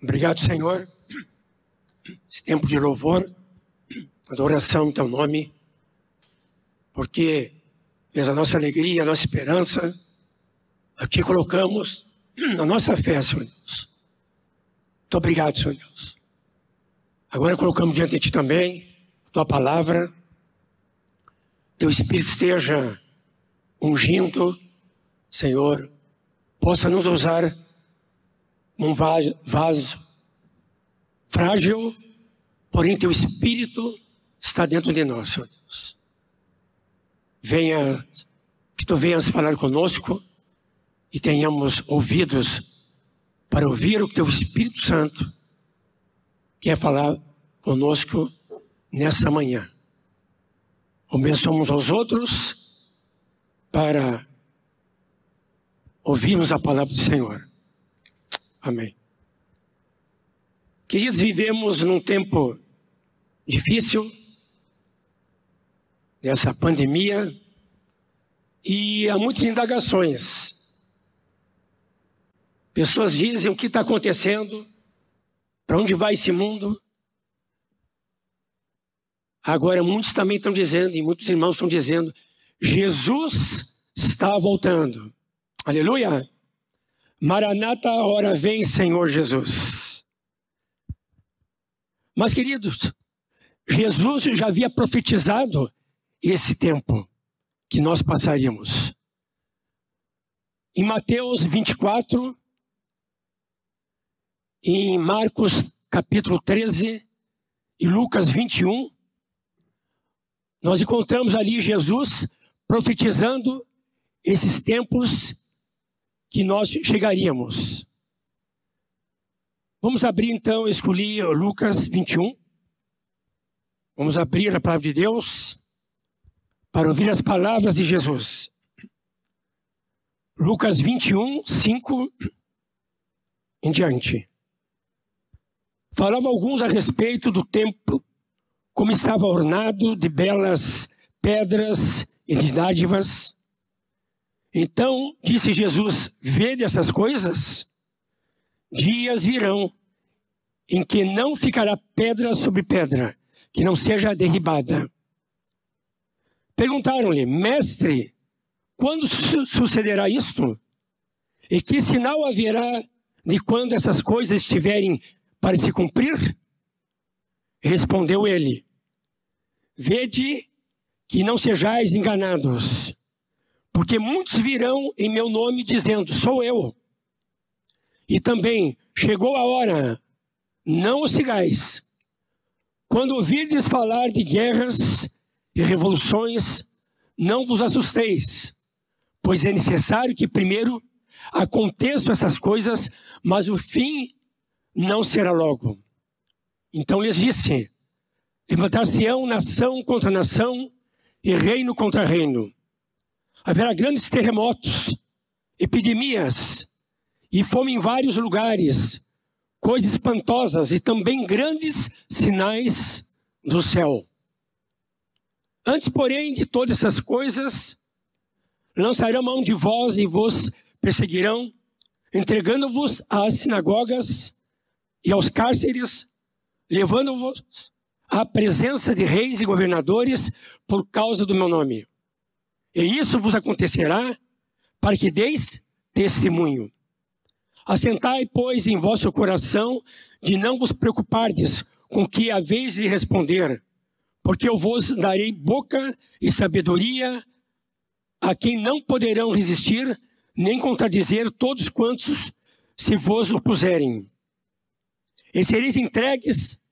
Obrigado, Senhor. Esse tempo de louvor, adoração no teu nome, porque és a nossa alegria, a nossa esperança. Te colocamos na nossa fé, Senhor Deus. Muito obrigado, Senhor Deus. Agora colocamos diante de Ti também a Tua palavra. Teu Espírito esteja ungindo, Senhor, possa nos usar um vaso frágil, porém teu espírito está dentro de nós, Senhor Deus. Venha, que tu venhas falar conosco e tenhamos ouvidos para ouvir o teu Espírito Santo quer falar conosco nessa manhã. Abençoamos aos outros para ouvirmos a palavra do Senhor. Amém. Queridos, vivemos num tempo difícil, dessa pandemia, e há muitas indagações. Pessoas dizem o que está acontecendo, para onde vai esse mundo. Agora, muitos também estão dizendo, e muitos irmãos estão dizendo, Jesus está voltando. Aleluia! Maranata, hora vem, Senhor Jesus. Mas, queridos, Jesus já havia profetizado esse tempo que nós passaríamos. Em Mateus 24, em Marcos capítulo 13 e Lucas 21, nós encontramos ali Jesus profetizando esses tempos que nós chegaríamos. Vamos abrir então, eu escolhi Lucas 21. Vamos abrir a palavra de Deus para ouvir as palavras de Jesus. Lucas 21, 5 em diante. Falava alguns a respeito do templo, como estava ornado de belas pedras e de dádivas então disse Jesus: Vede essas coisas? Dias virão em que não ficará pedra sobre pedra, que não seja derribada. Perguntaram-lhe, mestre, quando su sucederá isto? E que sinal haverá de quando essas coisas estiverem para se cumprir? Respondeu ele: Vede que não sejais enganados porque muitos virão em meu nome dizendo: Sou eu. E também chegou a hora, não os sigais. Quando ouvirdes falar de guerras e revoluções, não vos assusteis, pois é necessário que primeiro aconteçam essas coisas, mas o fim não será logo. Então lhes disse: Levantar-se-ão nação contra nação e reino contra reino haverá grandes terremotos, epidemias e fome em vários lugares, coisas espantosas e também grandes sinais do céu. Antes, porém, de todas essas coisas, lançarão mão de vós e vos perseguirão, entregando-vos às sinagogas e aos cárceres, levando-vos à presença de reis e governadores por causa do meu nome. E isso vos acontecerá para que deis testemunho. Assentai, pois, em vosso coração de não vos preocupardes com que haveis de responder, porque eu vos darei boca e sabedoria a quem não poderão resistir, nem contradizer todos quantos se vos opuserem. E sereis entregues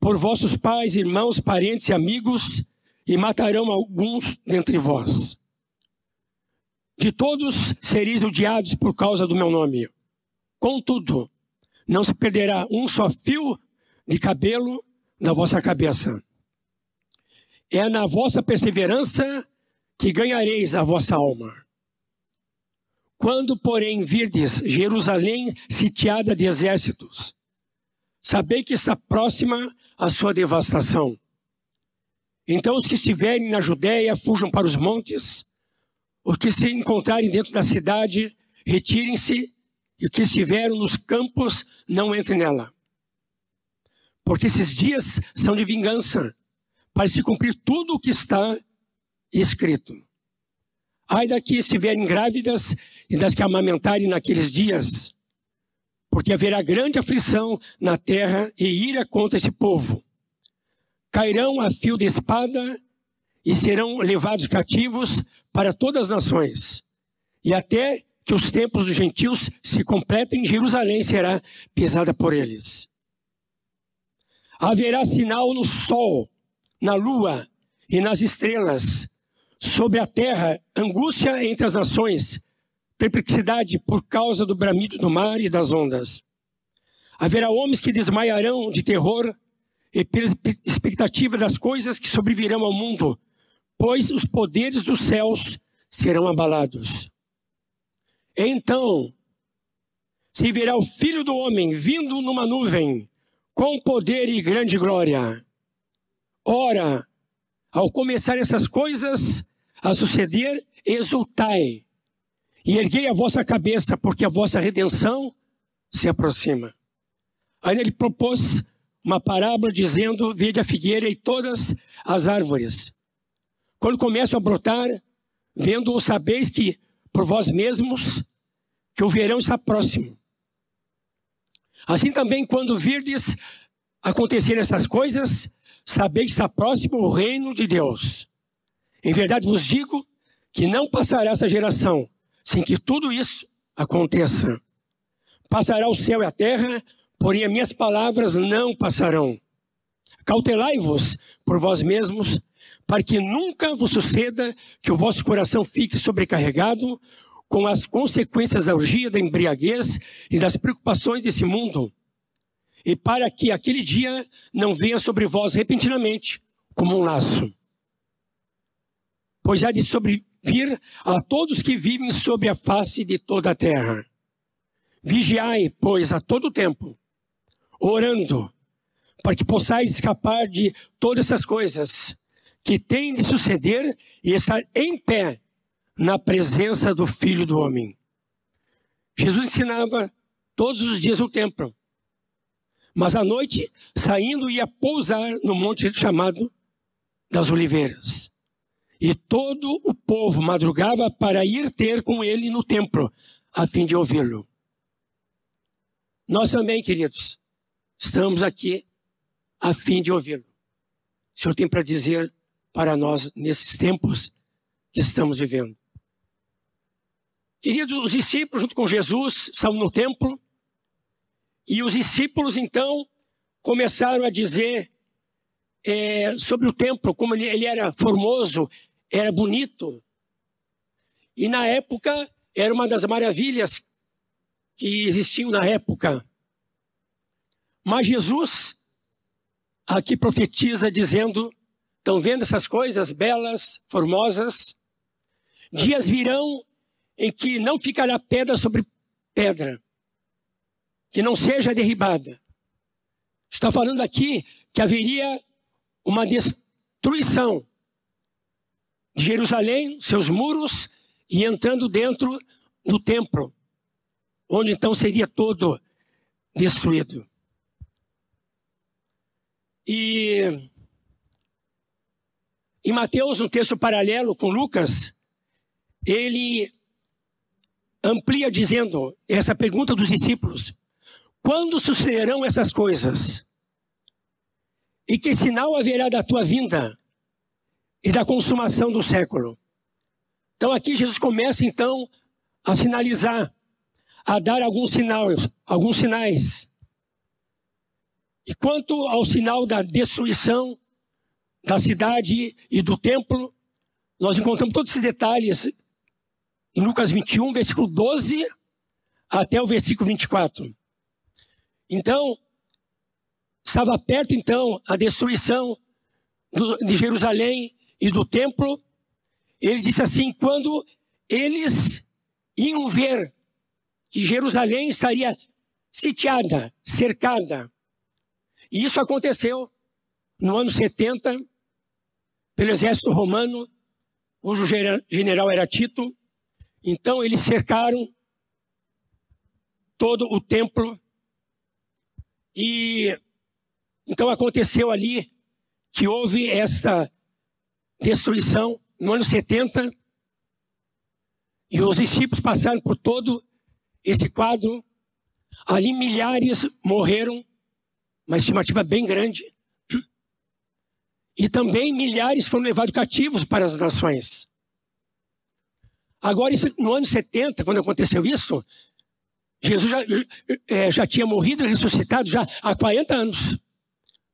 por vossos pais, irmãos, parentes e amigos, e matarão alguns dentre vós. De todos sereis odiados por causa do meu nome. Contudo, não se perderá um só fio de cabelo na vossa cabeça. É na vossa perseverança que ganhareis a vossa alma. Quando, porém, virdes Jerusalém sitiada de exércitos, sabei que está próxima a sua devastação. Então os que estiverem na Judéia fujam para os montes, os que se encontrarem dentro da cidade retirem-se e o que estiveram nos campos não entre nela. Porque esses dias são de vingança, para se cumprir tudo o que está escrito. Ai das que estiverem grávidas e das que amamentarem naqueles dias, porque haverá grande aflição na terra e ira contra esse povo. Cairão a fio de espada e serão levados cativos para todas as nações. E até que os tempos dos gentios se completem, Jerusalém será pisada por eles. Haverá sinal no sol, na lua e nas estrelas, sobre a terra, angústia entre as nações, perplexidade por causa do bramido do mar e das ondas. Haverá homens que desmaiarão de terror e expectativa das coisas que sobrevirão ao mundo, pois os poderes dos céus serão abalados. Então se verá o filho do homem vindo numa nuvem, com poder e grande glória. Ora, ao começar essas coisas a suceder, exultai e erguei a vossa cabeça, porque a vossa redenção se aproxima. Aí ele propôs uma parábola dizendo: Vede a figueira e todas as árvores. Quando começam a brotar, vendo-o, sabeis que por vós mesmos que o verão está próximo. Assim também, quando virdes acontecer essas coisas, sabeis que está próximo o reino de Deus. Em verdade vos digo que não passará essa geração sem que tudo isso aconteça. Passará o céu e a terra, porém as minhas palavras não passarão. Cautelai-vos por vós mesmos, para que nunca vos suceda que o vosso coração fique sobrecarregado com as consequências da orgia, da embriaguez e das preocupações desse mundo, e para que aquele dia não venha sobre vós repentinamente, como um laço. Pois há de sobrevir a todos que vivem sobre a face de toda a terra. Vigiai, pois, a todo tempo, orando, para que possais escapar de todas essas coisas que têm de suceder e estar em pé na presença do Filho do Homem. Jesus ensinava todos os dias no templo. Mas à noite, saindo, ia pousar no monte chamado das Oliveiras. E todo o povo madrugava para ir ter com ele no templo, a fim de ouvi-lo. Nós também, queridos, estamos aqui a fim de ouvi-lo. O Senhor tem para dizer para nós nesses tempos que estamos vivendo. Queridos, os discípulos, junto com Jesus, estavam no templo, e os discípulos, então, começaram a dizer é, sobre o templo, como ele, ele era formoso, era bonito. E na época, era uma das maravilhas que existiam na época. Mas Jesus aqui profetiza dizendo: estão vendo essas coisas belas, formosas? Dias virão em que não ficará pedra sobre pedra, que não seja derribada. Está falando aqui que haveria uma destruição de Jerusalém, seus muros, e entrando dentro do templo, onde então seria todo destruído. E em Mateus, um texto paralelo com Lucas, ele amplia dizendo essa pergunta dos discípulos: quando sucederão essas coisas? E que sinal haverá da tua vinda e da consumação do século? Então aqui Jesus começa então a sinalizar, a dar alguns sinais, alguns sinais. E quanto ao sinal da destruição da cidade e do templo, nós encontramos todos esses detalhes em Lucas 21, versículo 12 até o versículo 24. Então, estava perto então a destruição do, de Jerusalém e do templo. Ele disse assim: quando eles iam ver que Jerusalém estaria sitiada, cercada. E isso aconteceu no ano 70, pelo exército romano, cujo general era Tito. Então eles cercaram todo o templo. E então aconteceu ali que houve esta destruição no ano 70. E os discípulos passaram por todo esse quadro. Ali milhares morreram, uma estimativa bem grande. E também milhares foram levados cativos para as nações. Agora, no ano 70, quando aconteceu isso, Jesus já, é, já tinha morrido e ressuscitado já há 40 anos.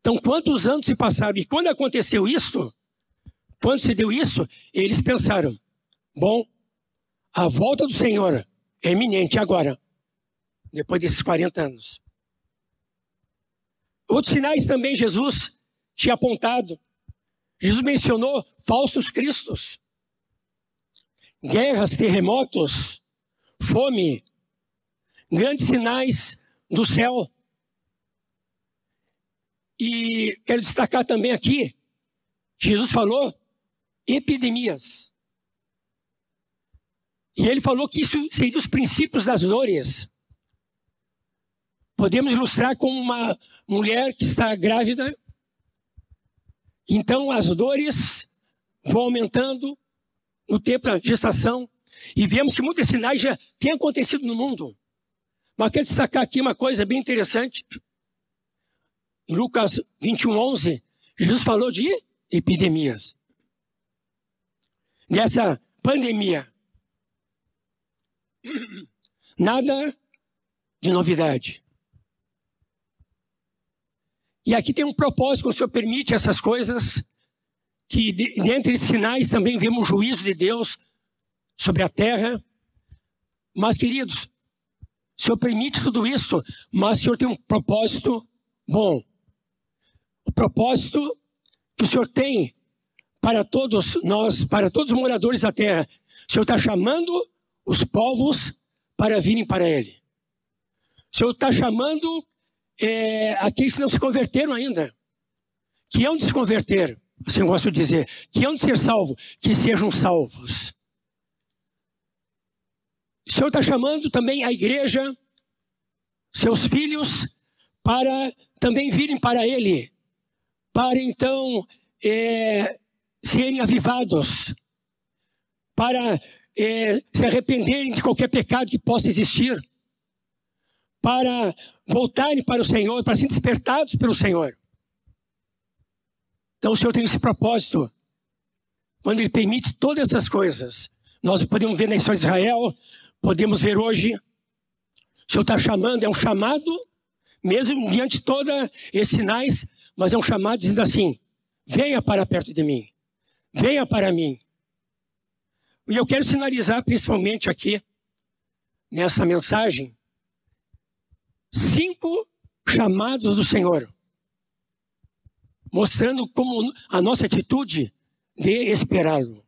Então, quantos anos se passaram? E quando aconteceu isso, quando se deu isso, eles pensaram: bom, a volta do Senhor é iminente agora, depois desses 40 anos. Outros sinais também Jesus tinha apontado. Jesus mencionou falsos cristos, guerras, terremotos, fome, grandes sinais do céu. E quero destacar também aqui, Jesus falou epidemias. E ele falou que isso seria os princípios das dores. Podemos ilustrar com uma mulher que está grávida. Então as dores vão aumentando no tempo da gestação. E vemos que muitos sinais já têm acontecido no mundo. Mas quero destacar aqui uma coisa bem interessante. Em Lucas 21, 11, Jesus falou de epidemias. Nessa pandemia, nada de novidade. E aqui tem um propósito, o Senhor permite essas coisas, que dentre sinais também vemos o juízo de Deus sobre a terra. Mas, queridos, o Senhor permite tudo isso, mas o Senhor tem um propósito bom. O propósito que o Senhor tem para todos nós, para todos os moradores da terra. O Senhor está chamando os povos para virem para Ele. O Senhor está chamando é, aqueles que não se converteram ainda, que hão de se converter, assim eu gosto de dizer, que hão de ser salvos, que sejam salvos. O Senhor está chamando também a igreja, seus filhos, para também virem para Ele, para então é, serem avivados, para é, se arrependerem de qualquer pecado que possa existir, para voltarem para o Senhor, para serem despertados pelo Senhor. Então o Senhor tem esse propósito. Quando Ele permite todas essas coisas, nós podemos ver na história de Israel, podemos ver hoje, o Senhor está chamando, é um chamado, mesmo diante de todos esses sinais, mas é um chamado dizendo assim: venha para perto de mim, venha para mim. E eu quero sinalizar principalmente aqui, nessa mensagem, cinco chamados do Senhor, mostrando como a nossa atitude de esperá-lo.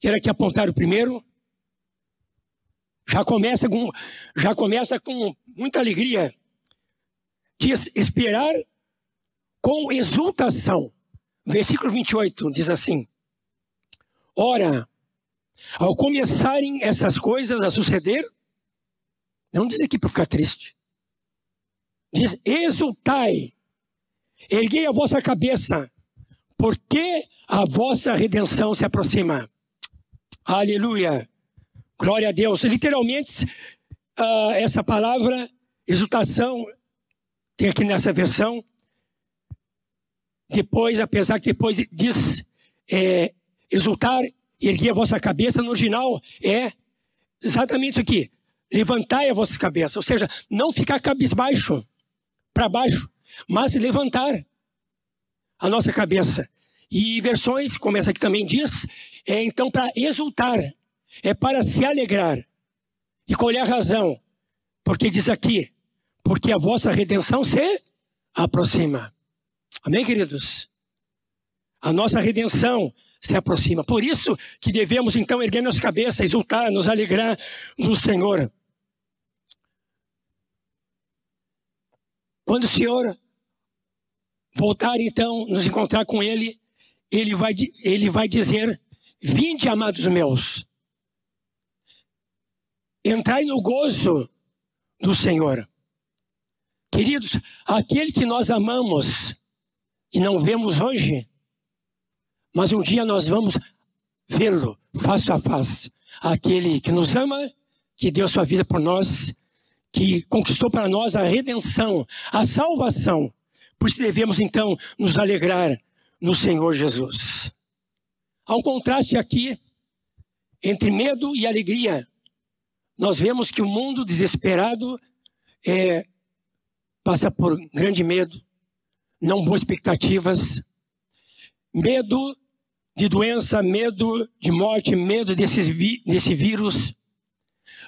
Quero aqui apontar o primeiro, já começa com, já começa com muita alegria. Diz esperar com exultação. Versículo 28 diz assim: Ora, ao começarem essas coisas a suceder, não diz aqui para ficar triste. Diz: exultai, erguei a vossa cabeça, porque a vossa redenção se aproxima. Aleluia. Glória a Deus. Literalmente, uh, essa palavra, exultação, tem aqui nessa versão. Depois, apesar que depois diz é, exultar, erguer a vossa cabeça, no original é exatamente isso aqui. Levantai a vossa cabeça, ou seja, não ficar cabisbaixo, para baixo, mas levantar a nossa cabeça. E versões, como essa aqui também diz, é então para exultar, é para se alegrar. E qual é a razão? Porque diz aqui, porque a vossa redenção se aproxima. Amém, queridos? A nossa redenção se aproxima. Por isso que devemos então erguer nossa cabeça, exultar, nos alegrar no Senhor. Quando o Senhor voltar então, nos encontrar com Ele, Ele vai, ele vai dizer: Vinde, amados meus, entrai no gozo do Senhor. Queridos, aquele que nós amamos e não vemos hoje, mas um dia nós vamos vê-lo face a face. Aquele que nos ama, que deu sua vida por nós, que conquistou para nós a redenção, a salvação. Por isso devemos então nos alegrar no Senhor Jesus. Há um contraste aqui entre medo e alegria. Nós vemos que o mundo desesperado é, passa por grande medo, não boas expectativas, medo de doença, medo de morte, medo desse, desse vírus,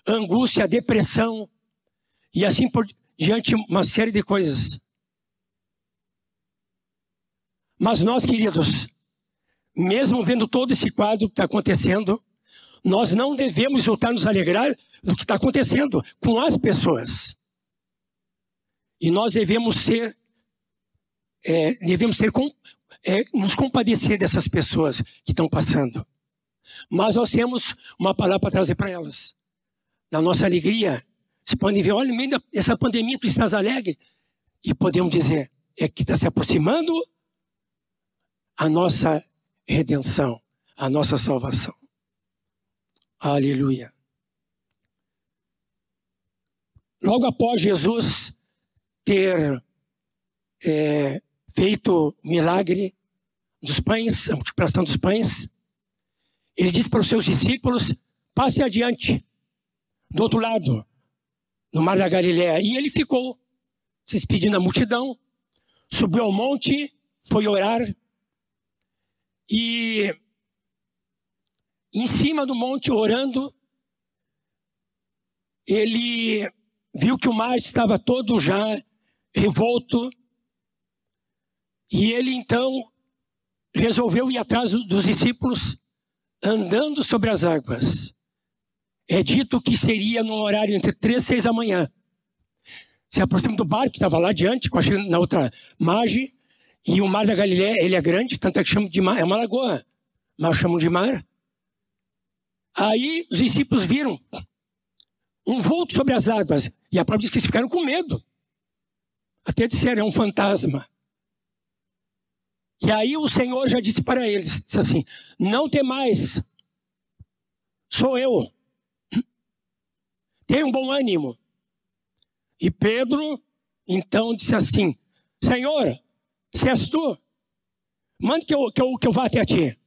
angústia, depressão e assim por diante, uma série de coisas. Mas nós, queridos, mesmo vendo todo esse quadro que está acontecendo, nós não devemos voltar a nos alegrar do que está acontecendo com as pessoas. E nós devemos ser, é, devemos ser com, é, nos compadecer dessas pessoas que estão passando. Mas nós temos uma palavra para trazer para elas. Na nossa alegria, vocês podem ver, olha, no meio dessa pandemia tu estás alegre. E podemos dizer, é que está se aproximando a nossa redenção, a nossa salvação. Aleluia. Logo após Jesus ter é, feito o milagre dos pães, a multiplicação dos pães, ele disse para os seus discípulos: passe adiante, do outro lado, no mar da Galiléia. E ele ficou se despedindo da multidão, subiu ao monte, foi orar, e em cima do monte, orando, ele viu que o mar estava todo já revolto, e ele então resolveu ir atrás dos discípulos, andando sobre as águas. É dito que seria no horário entre três e seis da manhã. Se aproxima do barco que estava lá adiante, na outra margem, e o mar da Galileia, ele é grande, tanto é que chamam de mar, é uma lagoa, mas chamam de mar. Aí os discípulos viram um vulto sobre as águas, e a própria diz que eles ficaram com medo. Até disseram, é um fantasma. E aí o Senhor já disse para eles, disse assim, não tem mais, sou eu. Tenha um bom ânimo. E Pedro, então, disse assim, Senhor, se és tu, mande que eu, que, eu, que eu vá até ti.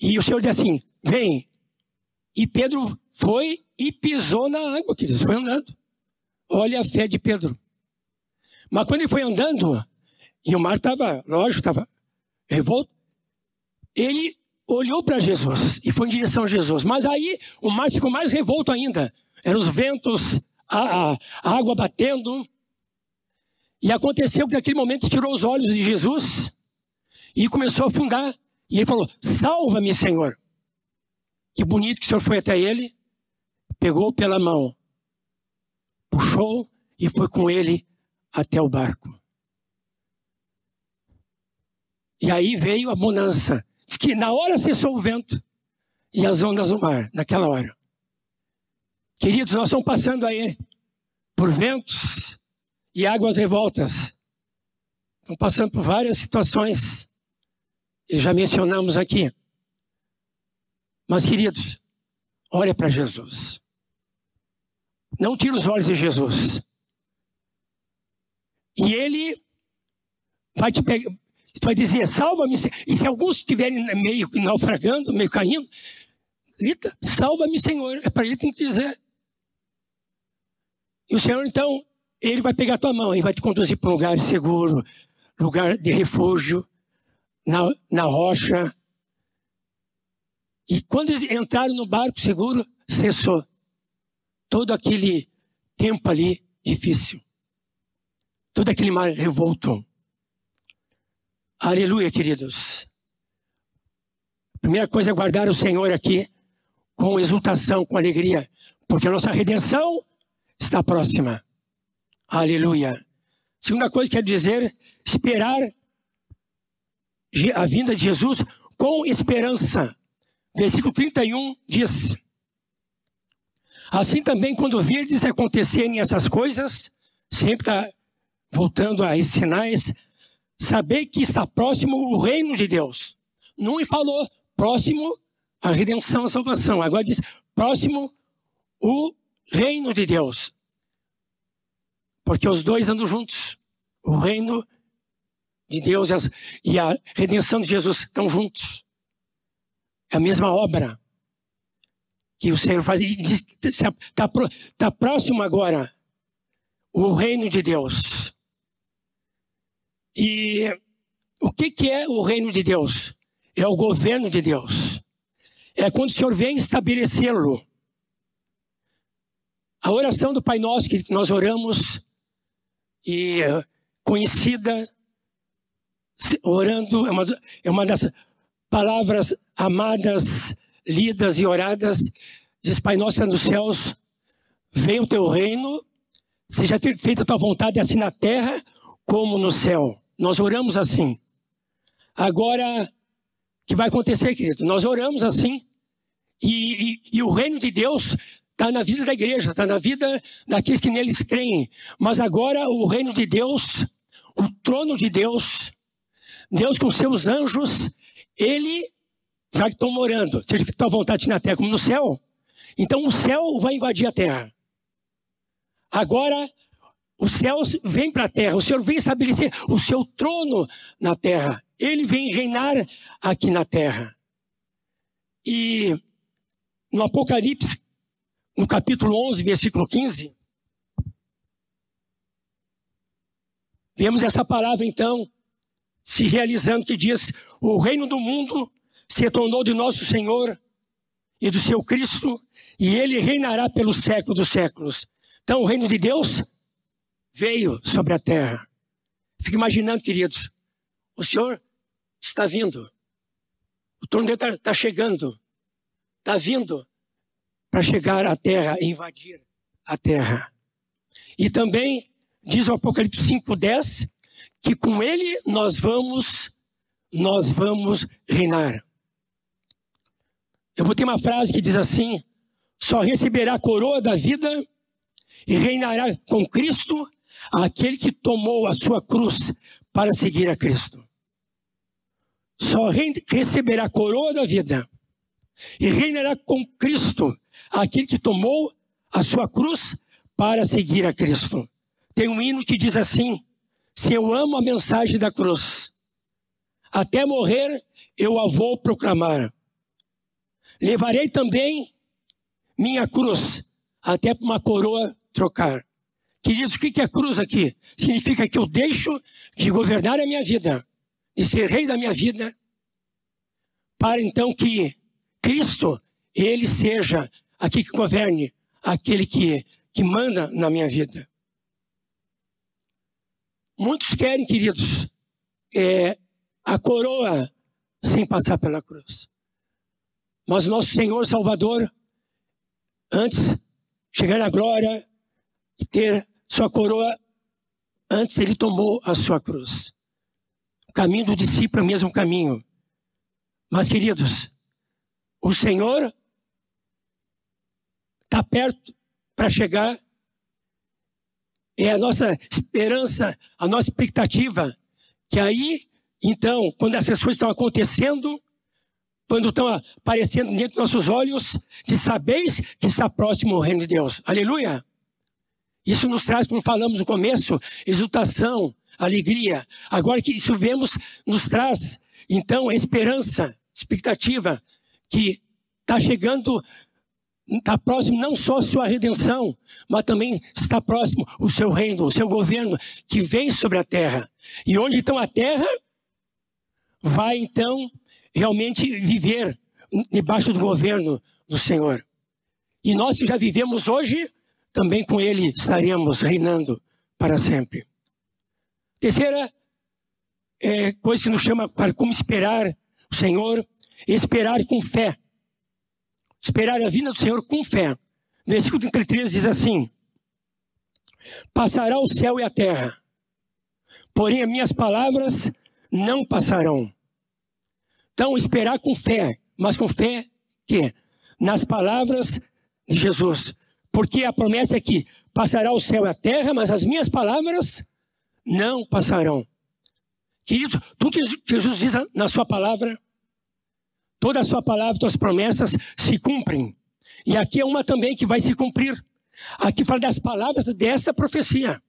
E o Senhor disse assim, vem. E Pedro foi e pisou na água, queridos, foi andando. Olha a fé de Pedro. Mas quando ele foi andando, e o mar estava, lógico, estava revolto, ele olhou para Jesus e foi em direção a Jesus. Mas aí o mar ficou mais revolto ainda. Eram os ventos, a, a, a água batendo. E aconteceu que naquele momento tirou os olhos de Jesus e começou a afundar. E ele falou: Salva-me, Senhor. Que bonito que o Senhor foi até ele, pegou pela mão puxou e foi com ele até o barco. E aí veio a bonança. Que na hora cessou o vento e as ondas do mar, naquela hora. Queridos, nós estamos passando aí por ventos e águas revoltas. Estamos passando por várias situações. E já mencionamos aqui. Mas, queridos, olha para Jesus. Não tira os olhos de Jesus. E ele vai te pegar, vai dizer, salva-me. E se alguns estiverem meio naufragando, meio caindo, grita, salva-me, Senhor. É para ele que tem que dizer. E o Senhor, então, ele vai pegar tua mão e vai te conduzir para um lugar seguro, lugar de refúgio, na, na rocha. E quando eles entraram no barco seguro, cessou todo aquele tempo ali difícil. Todo aquele mar revolto. Aleluia, queridos. A primeira coisa é guardar o Senhor aqui com exultação, com alegria, porque a nossa redenção está próxima. Aleluia. Segunda coisa que quero dizer, esperar a vinda de Jesus com esperança. Versículo 31 diz: Assim também, quando virdes acontecerem essas coisas, sempre está voltando a esses sinais, saber que está próximo o reino de Deus. Não falou próximo a redenção, a salvação. Agora diz próximo o reino de Deus. Porque os dois andam juntos. O reino de Deus e a redenção de Jesus estão juntos. É a mesma obra que o Senhor faz. Está tá próximo agora o reino de Deus. E o que, que é o reino de Deus? É o governo de Deus. É quando o Senhor vem estabelecê-lo. A oração do Pai Nosso que nós oramos, e conhecida, orando, é uma, é uma das palavras amadas, lidas e oradas, diz Pai Nosso nos céus, venha o teu reino, seja feita a tua vontade assim na terra como no céu. Nós oramos assim. Agora, o que vai acontecer, querido? Nós oramos assim. E, e, e o reino de Deus está na vida da igreja, está na vida daqueles que neles creem. Mas agora o reino de Deus, o trono de Deus, Deus com seus anjos, ele, já que estão morando, seja que à vontade na terra como no céu, então o céu vai invadir a terra. Agora os céus vêm para a terra, o Senhor vem estabelecer o seu trono na terra. Ele vem reinar aqui na terra. E no Apocalipse, no capítulo 11, versículo 15, vemos essa palavra então se realizando que diz: O reino do mundo se tornou de nosso Senhor e do seu Cristo, e ele reinará pelos séculos dos séculos. Então, o reino de Deus veio sobre a terra. Fique imaginando, queridos, o Senhor está vindo. O trono dele está tá chegando. Está vindo para chegar à terra e invadir a terra. E também diz o Apocalipse 5:10 que com ele nós vamos nós vamos reinar. Eu botei uma frase que diz assim: só receberá a coroa da vida e reinará com Cristo aquele que tomou a sua cruz para seguir a Cristo. Só receberá a coroa da vida e reinará com Cristo aquele que tomou a sua cruz para seguir a Cristo. Tem um hino que diz assim: Se eu amo a mensagem da cruz, até morrer eu a vou proclamar. Levarei também minha cruz até para uma coroa trocar. Queridos, o que é cruz aqui? Significa que eu deixo de governar a minha vida, de ser rei da minha vida, para então que Cristo, Ele seja aqui que governe, aquele que, que manda na minha vida. Muitos querem, queridos, é, a coroa sem passar pela cruz. Mas nosso Senhor Salvador, antes chegar na glória e ter sua coroa, antes ele tomou a sua cruz. O caminho do discípulo é o mesmo caminho. Mas, queridos, o Senhor está perto para chegar. É a nossa esperança, a nossa expectativa. Que aí, então, quando essas coisas estão acontecendo, quando estão aparecendo dentro dos nossos olhos, de sabeis que está próximo o reino de Deus. Aleluia! Isso nos traz, como falamos no começo, exultação, alegria. Agora que isso vemos, nos traz, então, esperança, expectativa, que está chegando, está próximo não só a sua redenção, mas também está próximo o seu reino, o seu governo, que vem sobre a terra. E onde então a terra vai então realmente viver debaixo do governo do Senhor. E nós que já vivemos hoje, também com Ele estaremos reinando para sempre. Terceira é, coisa que nos chama para como esperar o Senhor, esperar com fé. Esperar a vinda do Senhor com fé. Versículo 33 diz assim: Passará o céu e a terra, porém as minhas palavras não passarão. Então, esperar com fé, mas com fé que? Nas palavras de Jesus Porque a promessa é que passará o céu e a terra, mas as minhas palavras não passarão. Querido, tudo que Jesus diz na sua palavra, toda a sua palavra, suas promessas se cumprem. E aqui é uma também que vai se cumprir. Aqui fala das palavras dessa profecia.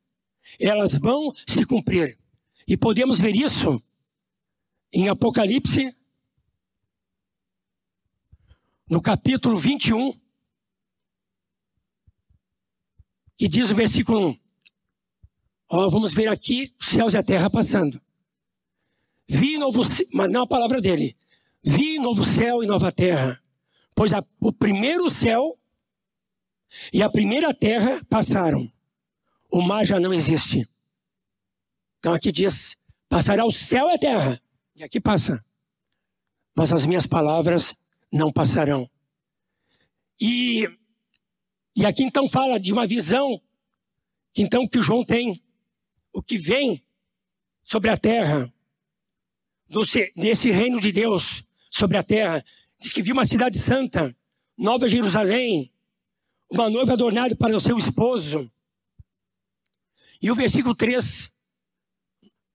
Elas vão se cumprir. E podemos ver isso em Apocalipse, no capítulo 21, que diz o versículo 1. Ó, vamos ver aqui os céus e a terra passando. Vi novo, mas não a palavra dele. Vi novo céu e nova terra. Pois a, o primeiro céu e a primeira terra passaram. O mar já não existe. Então aqui diz: passará o céu e a terra. E aqui passa. Mas as minhas palavras não passarão. E, e aqui então fala de uma visão que então que João tem. O que vem sobre a terra, desse reino de Deus sobre a terra. Diz que viu uma cidade santa, Nova Jerusalém, uma noiva adornada para o seu esposo. E o versículo 3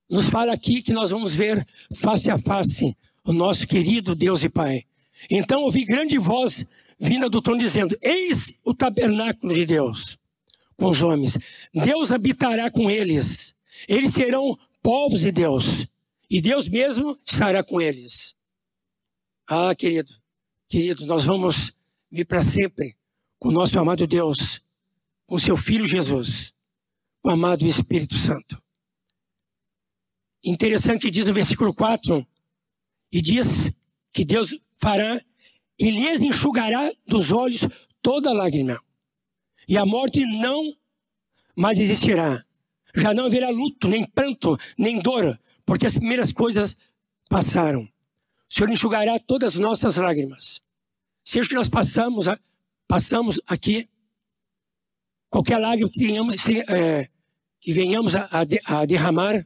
nos fala aqui que nós vamos ver face a face o nosso querido Deus e Pai. Então ouvi grande voz vinda do trono dizendo: Eis o tabernáculo de Deus com os homens. Deus habitará com eles. Eles serão povos de Deus. E Deus mesmo estará com eles. Ah, querido, querido, nós vamos vir para sempre com o nosso amado Deus, com seu Filho Jesus, o amado Espírito Santo. Interessante que diz no versículo 4, e diz que Deus fará e lhes enxugará dos olhos toda lágrima, e a morte não mais existirá. Já não haverá luto, nem pranto, nem dor, porque as primeiras coisas passaram. O Senhor enxugará todas as nossas lágrimas. Seja que nós passamos, passamos aqui, qualquer lágrima que, tenhamos, é, que venhamos a, a, a derramar,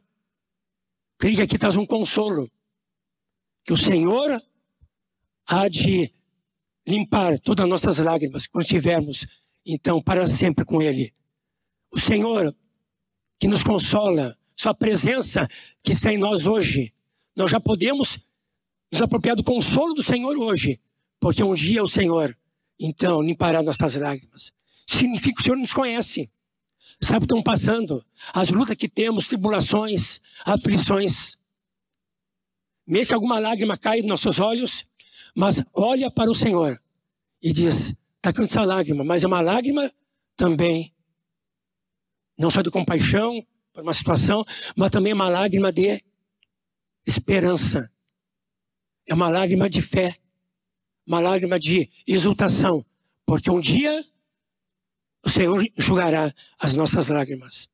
creio que aqui traz um consolo. Que o Senhor há de limpar todas as nossas lágrimas quando estivermos, então, para sempre com Ele. O Senhor que nos consola, Sua presença que está em nós hoje. Nós já podemos nos apropriar do consolo do Senhor hoje, porque um dia o Senhor, então, limpará nossas lágrimas. Significa que o Senhor nos conhece, sabe o que estão passando, as lutas que temos, tribulações, aflições. Mesmo que alguma lágrima caia nos nossos olhos, mas olha para o Senhor e diz: está caindo essa lágrima, mas é uma lágrima também, não só de compaixão por uma situação, mas também é uma lágrima de esperança. É uma lágrima de fé, uma lágrima de exultação, porque um dia o Senhor enxugará as nossas lágrimas.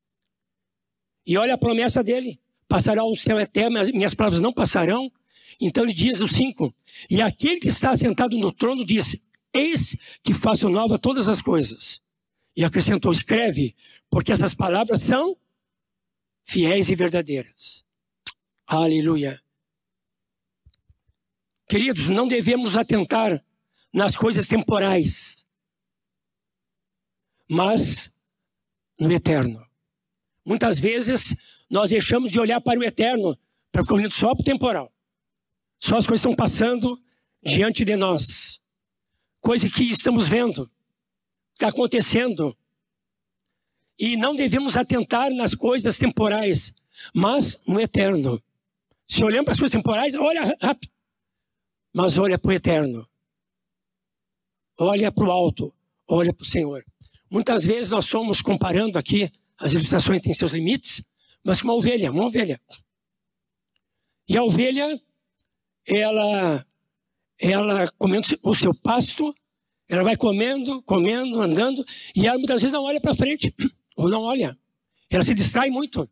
E olha a promessa dele: passará o céu eterno, minhas palavras não passarão. Então ele diz no 5: E aquele que está sentado no trono disse: Eis que faço nova todas as coisas. E acrescentou: Escreve, porque essas palavras são fiéis e verdadeiras. Aleluia. Queridos, não devemos atentar nas coisas temporais, mas no eterno. Muitas vezes nós deixamos de olhar para o eterno, para o só para o temporal. Só as coisas estão passando diante de nós. Coisa que estamos vendo, está acontecendo. E não devemos atentar nas coisas temporais, mas no eterno. Se olhamos para as coisas temporais, olha rápido. Mas olha para o eterno. Olha para o alto. Olha para o Senhor. Muitas vezes nós somos comparando aqui, as ilustrações têm seus limites, mas com uma ovelha, uma ovelha. E a ovelha, ela, ela comendo o seu pasto, ela vai comendo, comendo, andando, e ela muitas vezes não olha para frente, ou não olha. Ela se distrai muito.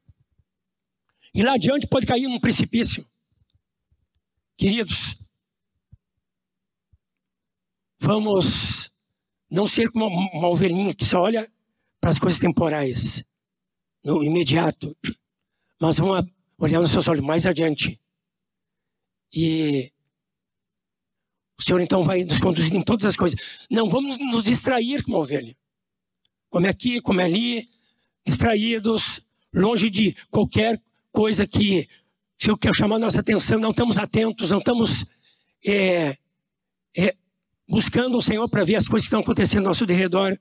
E lá adiante pode cair num precipício. Queridos, vamos não ser como uma, ovelhinha que só olha para as coisas temporais, no imediato, mas vamos olhar nos seus olhos mais adiante. E o Senhor então vai nos conduzir em todas as coisas. Não vamos nos distrair como ovelha. como é aqui, como é ali, distraídos, longe de qualquer coisa que se eu quero chamar nossa atenção, não estamos atentos, não estamos é, é, buscando o Senhor para ver as coisas que estão acontecendo ao nosso redor.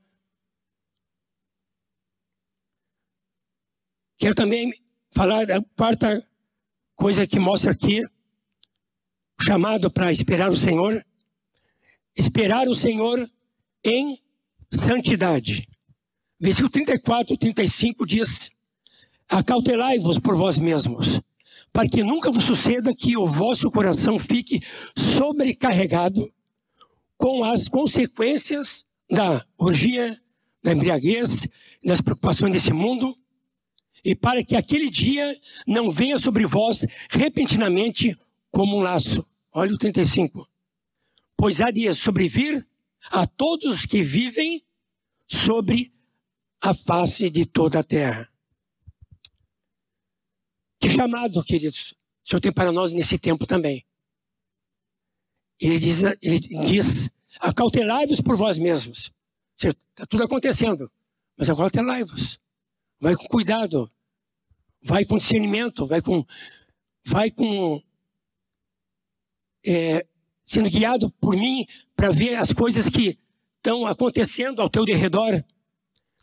Quero também falar da quarta coisa que mostra aqui, o chamado para esperar o Senhor. Esperar o Senhor em santidade. Versículo 34 e 35 diz: Acautelai-vos por vós mesmos, para que nunca vos suceda que o vosso coração fique sobrecarregado com as consequências da orgia, da embriaguez, das preocupações desse mundo, e para que aquele dia não venha sobre vós repentinamente como um laço. Olha o 35. Pois há de sobrevir a todos os que vivem sobre a face de toda a terra. Que chamado, queridos, o Senhor tem para nós nesse tempo também. Ele diz, ele diz acautelai-vos por vós mesmos. Está tudo acontecendo, mas acautelai-vos. Vai com cuidado, vai com discernimento, vai com, vai com é, sendo guiado por mim para ver as coisas que estão acontecendo ao teu derredor.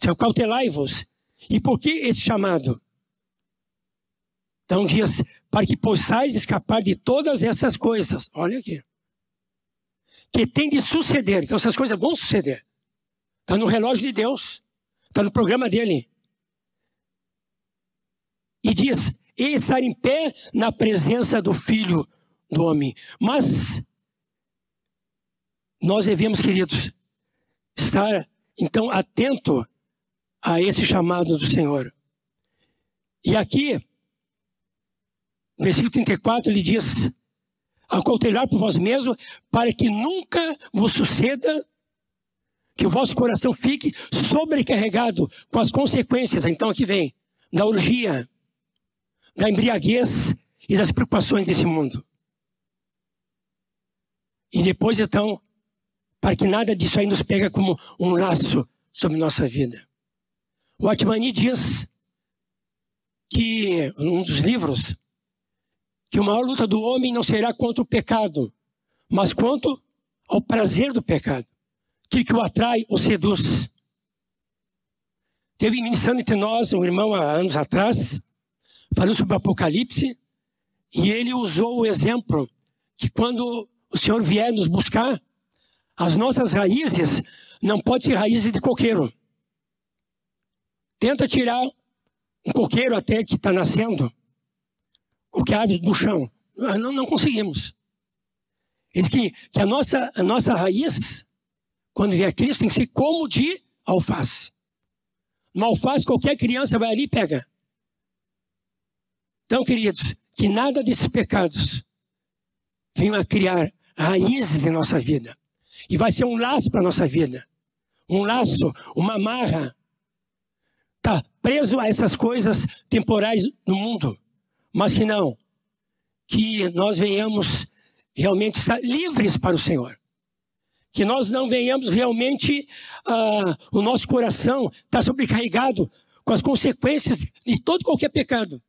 Acautelai-vos. E por que esse chamado? Então diz, para que possais escapar de todas essas coisas. Olha aqui que tem de suceder. Então essas coisas vão suceder. Está no relógio de Deus. Está no programa dele. E diz: e estar em pé na presença do Filho do Homem. Mas nós devemos, queridos, estar então atento a esse chamado do Senhor. E aqui, no versículo 34, ele diz: acautelar por vós mesmos, para que nunca vos suceda que o vosso coração fique sobrecarregado com as consequências, então aqui vem, da orgia, da embriaguez e das preocupações desse mundo. E depois, então, para que nada disso aí nos pega como um laço sobre nossa vida. O Atmani diz que, um dos livros, que a maior luta do homem não será contra o pecado, mas quanto ao prazer do pecado, aquilo que o atrai ou seduz. Teve ministrando entre nós um irmão há anos atrás, falando sobre o Apocalipse, e ele usou o exemplo que quando o Senhor vier nos buscar, as nossas raízes não podem ser raízes de coqueiro. Tenta tirar um coqueiro até que está nascendo qualquer árvore do chão. Não, não conseguimos. Diz que, que a, nossa, a nossa raiz, quando vier Cristo, tem que ser como de alface. Uma alface, qualquer criança vai ali e pega. Então, queridos, que nada desses pecados venham a criar raízes em nossa vida. E vai ser um laço para nossa vida. Um laço, uma amarra. Está preso a essas coisas temporais no mundo mas que não, que nós venhamos realmente estar livres para o Senhor. Que nós não venhamos realmente, uh, o nosso coração estar sobrecarregado com as consequências de todo qualquer pecado.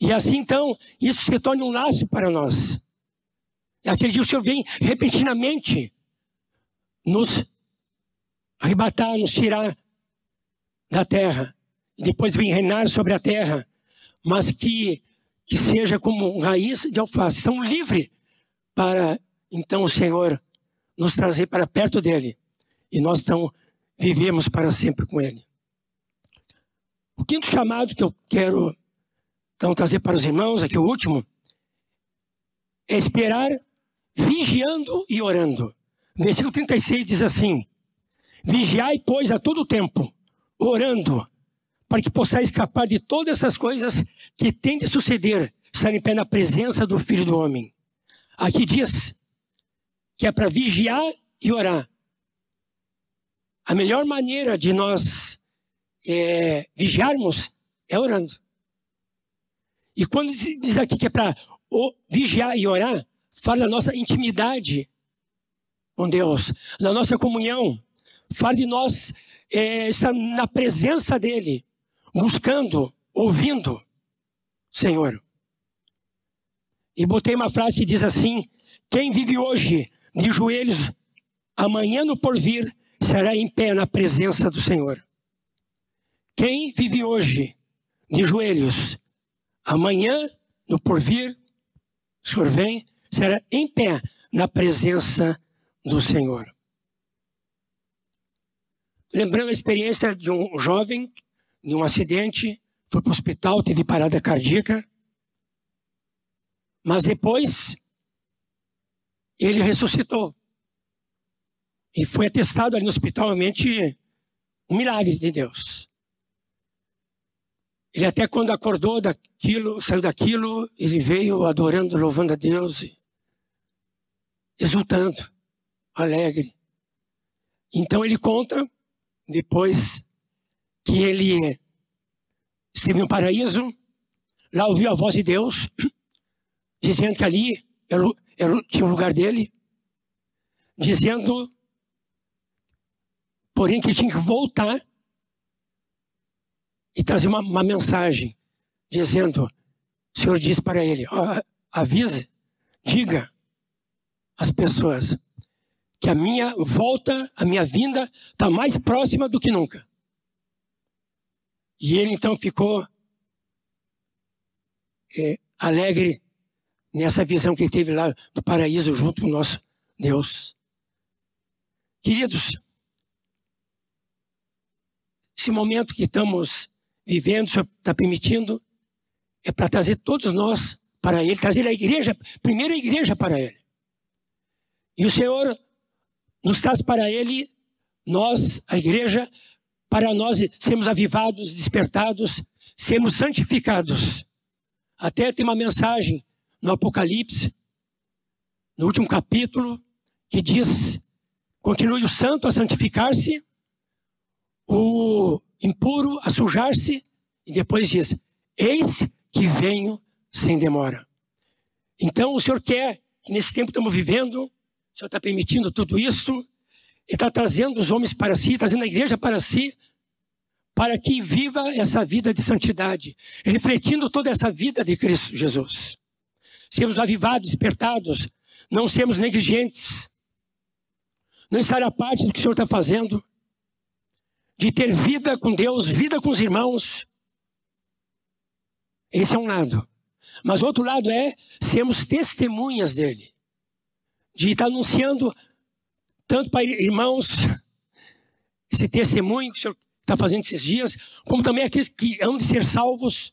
E assim então, isso se torna um laço para nós. E aquele dia o Senhor vem repentinamente nos arrebatar, nos tirar da terra. E depois vem reinar sobre a terra mas que, que seja como raiz de alface. São livres para, então, o Senhor nos trazer para perto dele. E nós, então, vivemos para sempre com ele. O quinto chamado que eu quero, então, trazer para os irmãos, aqui o último, é esperar vigiando e orando. Versículo 36 diz assim: Vigiai, pois, a todo tempo, orando, para que possais escapar de todas essas coisas que têm de suceder, estar em pé na presença do Filho do Homem. Aqui diz que é para vigiar e orar. A melhor maneira de nós é, vigiarmos é orando. E quando diz aqui que é para vigiar e orar, fala da nossa intimidade com Deus, da nossa comunhão, fala de nós é, estar na presença dEle, buscando, ouvindo, Senhor. E botei uma frase que diz assim: Quem vive hoje de joelhos, amanhã no porvir, será em pé na presença do Senhor. Quem vive hoje de joelhos, amanhã no porvir, o Senhor vem, será em pé na presença do Senhor. Lembrando a experiência de um jovem, em um acidente, foi para o hospital, teve parada cardíaca, mas depois ele ressuscitou. E foi atestado ali no hospital, realmente, um milagre de Deus. Ele até quando acordou daquilo, saiu daquilo, ele veio adorando, louvando a Deus, exultando, alegre. Então ele conta, depois que ele esteve no paraíso, lá ouviu a voz de Deus, dizendo que ali tinha o lugar dele, dizendo, porém, que tinha que voltar e trazer uma, uma mensagem dizendo: o Senhor diz para ele, avise, diga às pessoas que a minha volta, a minha vinda está mais próxima do que nunca. E ele então ficou é, alegre nessa visão que ele teve lá do paraíso junto com o nosso Deus. Queridos, esse momento que estamos vivendo, o Senhor está permitindo, é para trazer todos nós para Ele, trazer a igreja, primeiro a igreja para Ele. E o Senhor nos traz para Ele, nós, a igreja, para nós sermos avivados, despertados, sermos santificados. Até tem uma mensagem no Apocalipse, no último capítulo, que diz: continue o santo a santificar-se, o impuro a sujar-se, e depois diz: Eis que venho sem demora. Então o Senhor quer que nesse tempo que estamos vivendo, o Senhor está permitindo tudo isso, e está trazendo os homens para si, trazendo a igreja para si, para que viva essa vida de santidade, refletindo toda essa vida de Cristo Jesus. Sermos avivados, despertados, não sermos negligentes, não estar à parte do que o Senhor está fazendo, de ter vida com Deus, vida com os irmãos. Esse é um lado. Mas outro lado é sermos testemunhas dele. De estar anunciando tanto para irmãos esse testemunho que o Senhor está fazendo esses dias, como também aqueles que hão de ser salvos,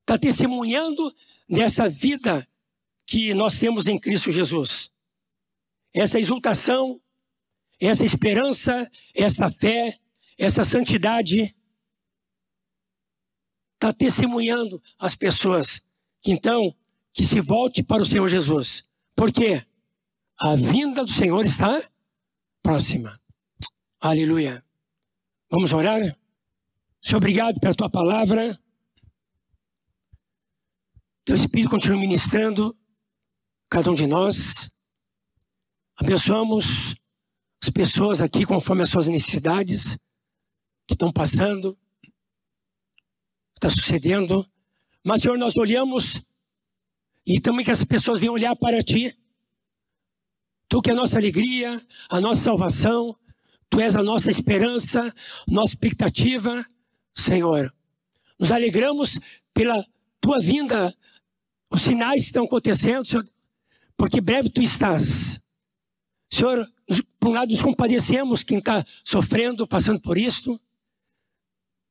está testemunhando dessa vida que nós temos em Cristo Jesus. Essa exultação, essa esperança, essa fé, essa santidade está testemunhando as pessoas que então que se volte para o Senhor Jesus. Por quê? A vinda do Senhor está próxima. Aleluia. Vamos orar? Senhor, obrigado pela tua palavra. Teu Espírito continua ministrando cada um de nós. Abençoamos as pessoas aqui conforme as suas necessidades que estão passando, está sucedendo. Mas, Senhor, nós olhamos e também que as pessoas venham olhar para Ti. Tu que é a nossa alegria, a nossa salvação, Tu és a nossa esperança, nossa expectativa, Senhor. Nos alegramos pela Tua vinda, os sinais que estão acontecendo, Senhor, porque breve Tu estás. Senhor, por um lado nos compadecemos quem está sofrendo, passando por isto,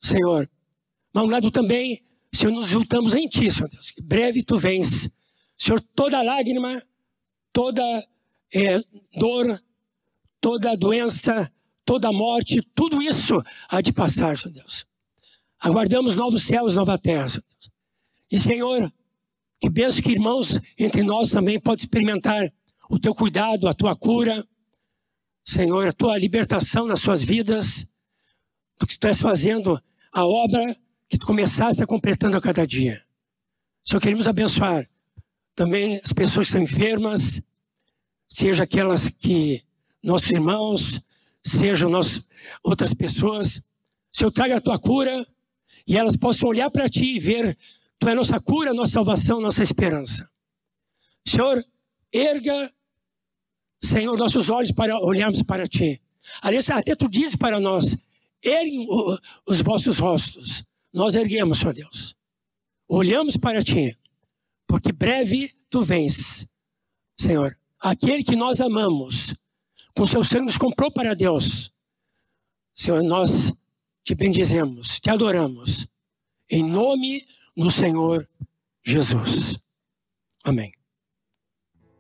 Senhor. Mas um lado também, Senhor, nos juntamos em Ti, Senhor Deus. Que breve Tu vens. Senhor, toda lágrima, toda é, dor, toda doença, toda morte, tudo isso há de passar, Senhor Deus. Aguardamos novos céus, nova terra, Senhor Deus. E, Senhor, que benção que irmãos entre nós também podem experimentar o Teu cuidado, a Tua cura, Senhor, a Tua libertação nas suas vidas, do que Tu estás fazendo a obra que tu começaste a completando a cada dia. Senhor, queremos abençoar também as pessoas que estão enfermas, seja aquelas que, nossos irmãos, sejam nós, outras pessoas. Senhor, traga a tua cura e elas possam olhar para ti e ver tu é nossa cura, nossa salvação, nossa esperança. Senhor, erga, Senhor, nossos olhos para olharmos para ti. Aliás, até tu dizes para nós: erguem os vossos rostos. Nós erguemos, Senhor Deus. Olhamos para ti, porque breve tu vens, Senhor. Aquele que nós amamos, com seu sangue nos comprou para Deus. Senhor, nós te bendizemos, te adoramos. Em nome do Senhor Jesus. Amém.